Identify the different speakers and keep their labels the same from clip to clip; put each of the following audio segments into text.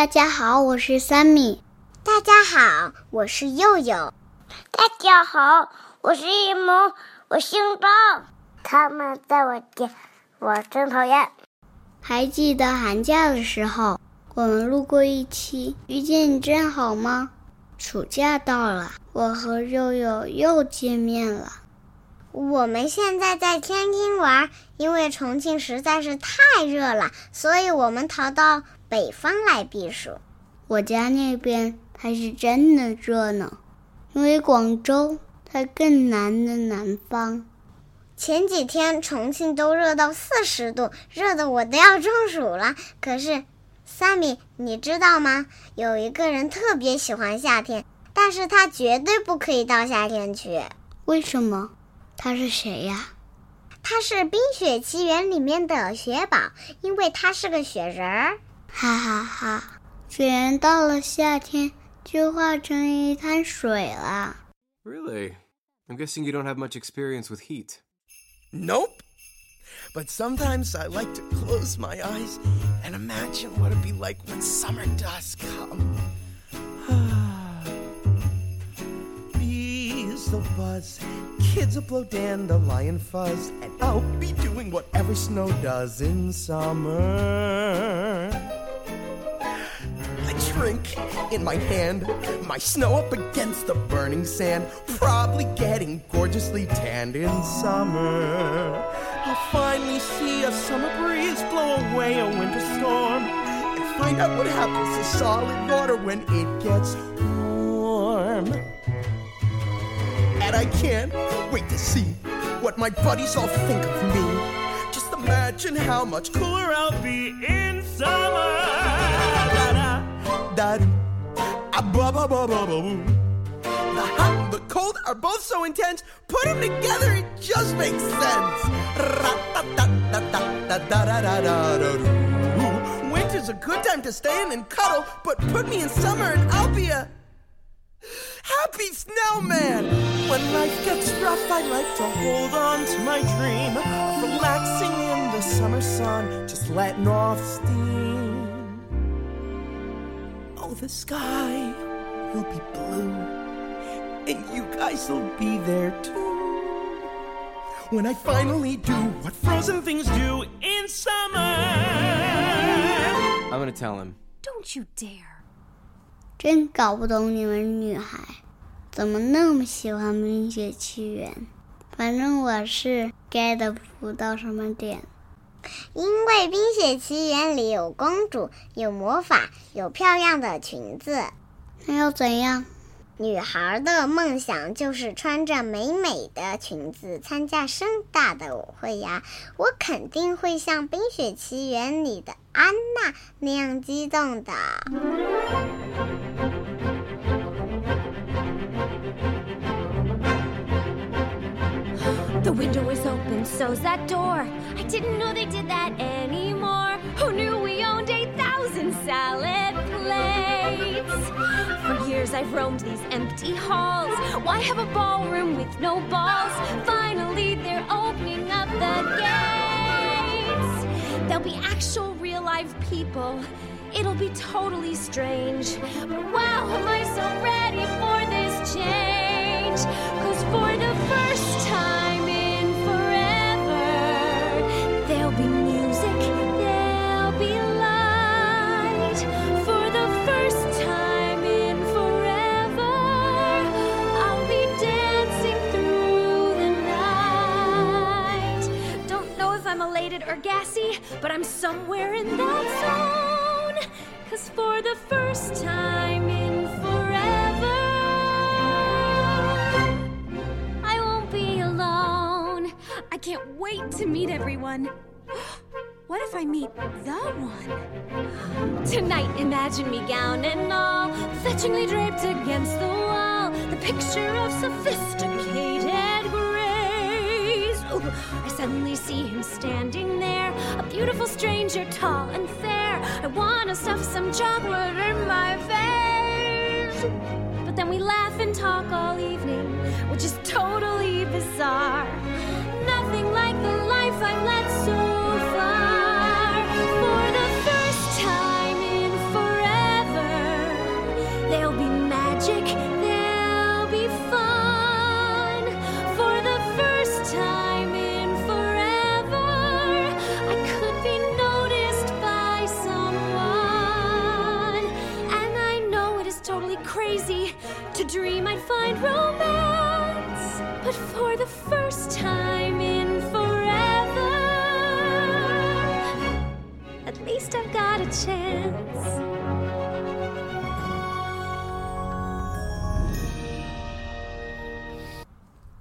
Speaker 1: 大家好，我是三米。
Speaker 2: 大家好，我是佑佑。
Speaker 3: 大家好，我是一萌，我姓张。
Speaker 4: 他们在我家，我真讨厌。
Speaker 1: 还记得寒假的时候，我们录过一期《遇见你真好吗》。暑假到了，我和佑佑又见面了。
Speaker 2: 我们现在在天津玩，因为重庆实在是太热了，所以我们逃到北方来避暑。
Speaker 1: 我家那边才是真的热呢，因为广州在更南的南方。
Speaker 2: 前几天重庆都热到四十度，热的我都要中暑了。可是，三米，你知道吗？有一个人特别喜欢夏天，但是他绝对不可以到夏天去。
Speaker 1: 为什么？他是谁呀？
Speaker 2: 他是《冰雪奇缘》里面的雪宝，因为他是个雪人儿。
Speaker 1: 哈哈哈！雪人到了夏天就化成一滩水了。
Speaker 5: Really? I'm guessing you don't have much experience with heat.
Speaker 6: Nope. But sometimes I like to close my eyes and imagine what it'd be like when summer does come. Bees will buzz Kids will blow dandelion fuzz, and I'll be doing whatever snow does in summer. I drink in my hand, my snow up against the burning sand, probably getting gorgeously tanned in summer. I'll finally see a summer breeze blow away a winter storm, and find out what happens to solid water when it gets warm and I can't wait to see what my buddies all think of me. Just imagine how much cooler I'll be in summer. Ah, The hot and the cold are both so intense. Put them together, it just makes sense. Winter's a good time to stay in and cuddle, but put me in summer and I'll be a happy snowman. When life gets rough, I like to hold on to my dream of relaxing in the summer sun, just letting off steam. Oh, the sky will be blue, and you guys will be there too. When I finally do what frozen things do in summer.
Speaker 5: I'm gonna tell him.
Speaker 7: Don't you dare.
Speaker 1: 真搞不懂你们女孩 怎么那么喜欢《冰雪奇缘》。反正我是 get 不到什么点。
Speaker 2: 因为《冰雪奇缘》里有公主，有魔法，有漂亮的裙子。
Speaker 1: 那又怎样？
Speaker 2: 女孩的梦想就是穿着美美的裙子参加盛大的舞会呀！我肯定会像《冰雪奇缘》里的安娜那样激动的。
Speaker 7: The window is open, so's that door. I didn't know they did that anymore. Who knew we owned 8,000 salad plates? For years I've roamed these empty halls. Why have a ballroom with no balls? Finally, they're opening up the gates. There'll be actual real live people. It'll be totally strange. But wow, am I so ready for this change? Cause for the first time in forever, there'll be music, there'll be light. For the first time in forever, I'll be dancing through the night. Don't know if I'm elated or gassy, but I'm somewhere in that zone. Cause for the first time wait to meet everyone. What if I meet the one? Tonight, imagine me gown and all, fetchingly draped against the wall, the picture of sophisticated grace. Ooh, I suddenly see him standing there, a beautiful stranger, tall and fair. I wanna stuff some chocolate in my face. But then we laugh and talk all evening, which is totally bizarre. First time in forever, at least I've got a chance.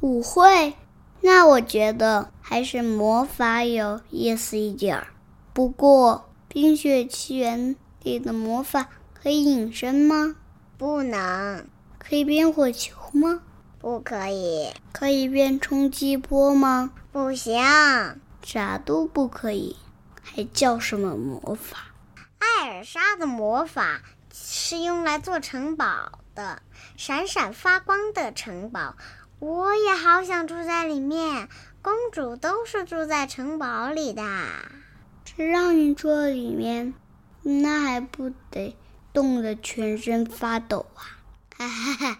Speaker 1: 舞会，那我觉得还是魔法有意思一点儿。不过，《冰雪奇缘》里的魔法可以隐身吗？
Speaker 2: 不能，
Speaker 1: 可以变火球吗？
Speaker 2: 不可以，
Speaker 1: 可以变冲击波吗？
Speaker 2: 不行。
Speaker 1: 啥都不可以，还叫什么魔法？
Speaker 2: 艾尔莎的魔法是用来做城堡的，闪闪发光的城堡。我也好想住在里面。公主都是住在城堡里的。
Speaker 1: 这让你住里面，那还不得冻得全身发抖啊！哈哈哈。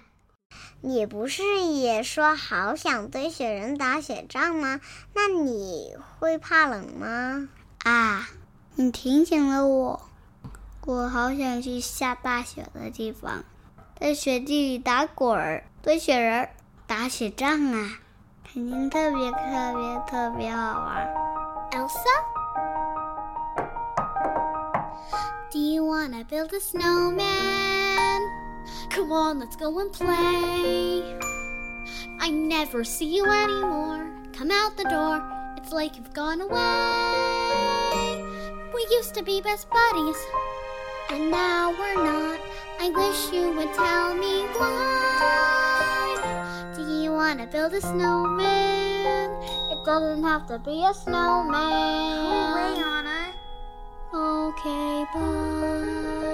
Speaker 2: 你不是也说好想堆雪人打雪仗吗？那你会怕冷吗？
Speaker 1: 啊，你提醒了我，我好想去下大雪的地方，在雪地里打滚儿、堆雪人、打雪仗啊，肯定特别特别特别好玩。
Speaker 8: Elsa，Do you wanna build a snowman？Come on，let's go and play. I never see you anymore. Come out the door. It's like you've gone away. We used to be best buddies, and now we're not. I wish you would tell me why. Do you want to build a snowman? It doesn't have to be a snowman.
Speaker 2: Away, Anna.
Speaker 8: Okay, bye.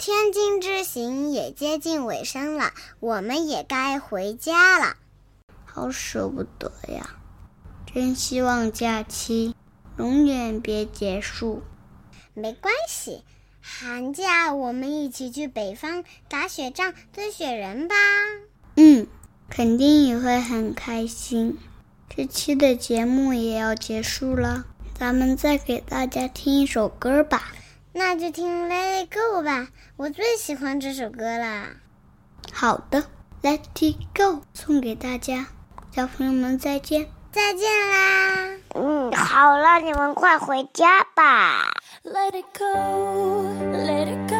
Speaker 2: 天津之行也接近尾声了，我们也该回家了。
Speaker 1: 好舍不得呀！真希望假期永远别结束。
Speaker 2: 没关系，寒假我们一起去北方打雪仗、堆雪人吧。
Speaker 1: 嗯，肯定也会很开心。这期的节目也要结束了，咱们再给大家听一首歌吧。
Speaker 2: 那就听《Let It Go》吧，我最喜欢这首歌啦。
Speaker 1: 好的，《Let It Go》送给大家，小朋友们再见。
Speaker 2: 再见啦！
Speaker 4: 嗯，好了，你们快回家吧。
Speaker 7: Let it go, let it go.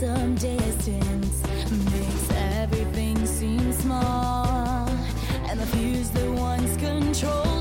Speaker 9: some distance makes everything seem small, and the fuse that once controlled.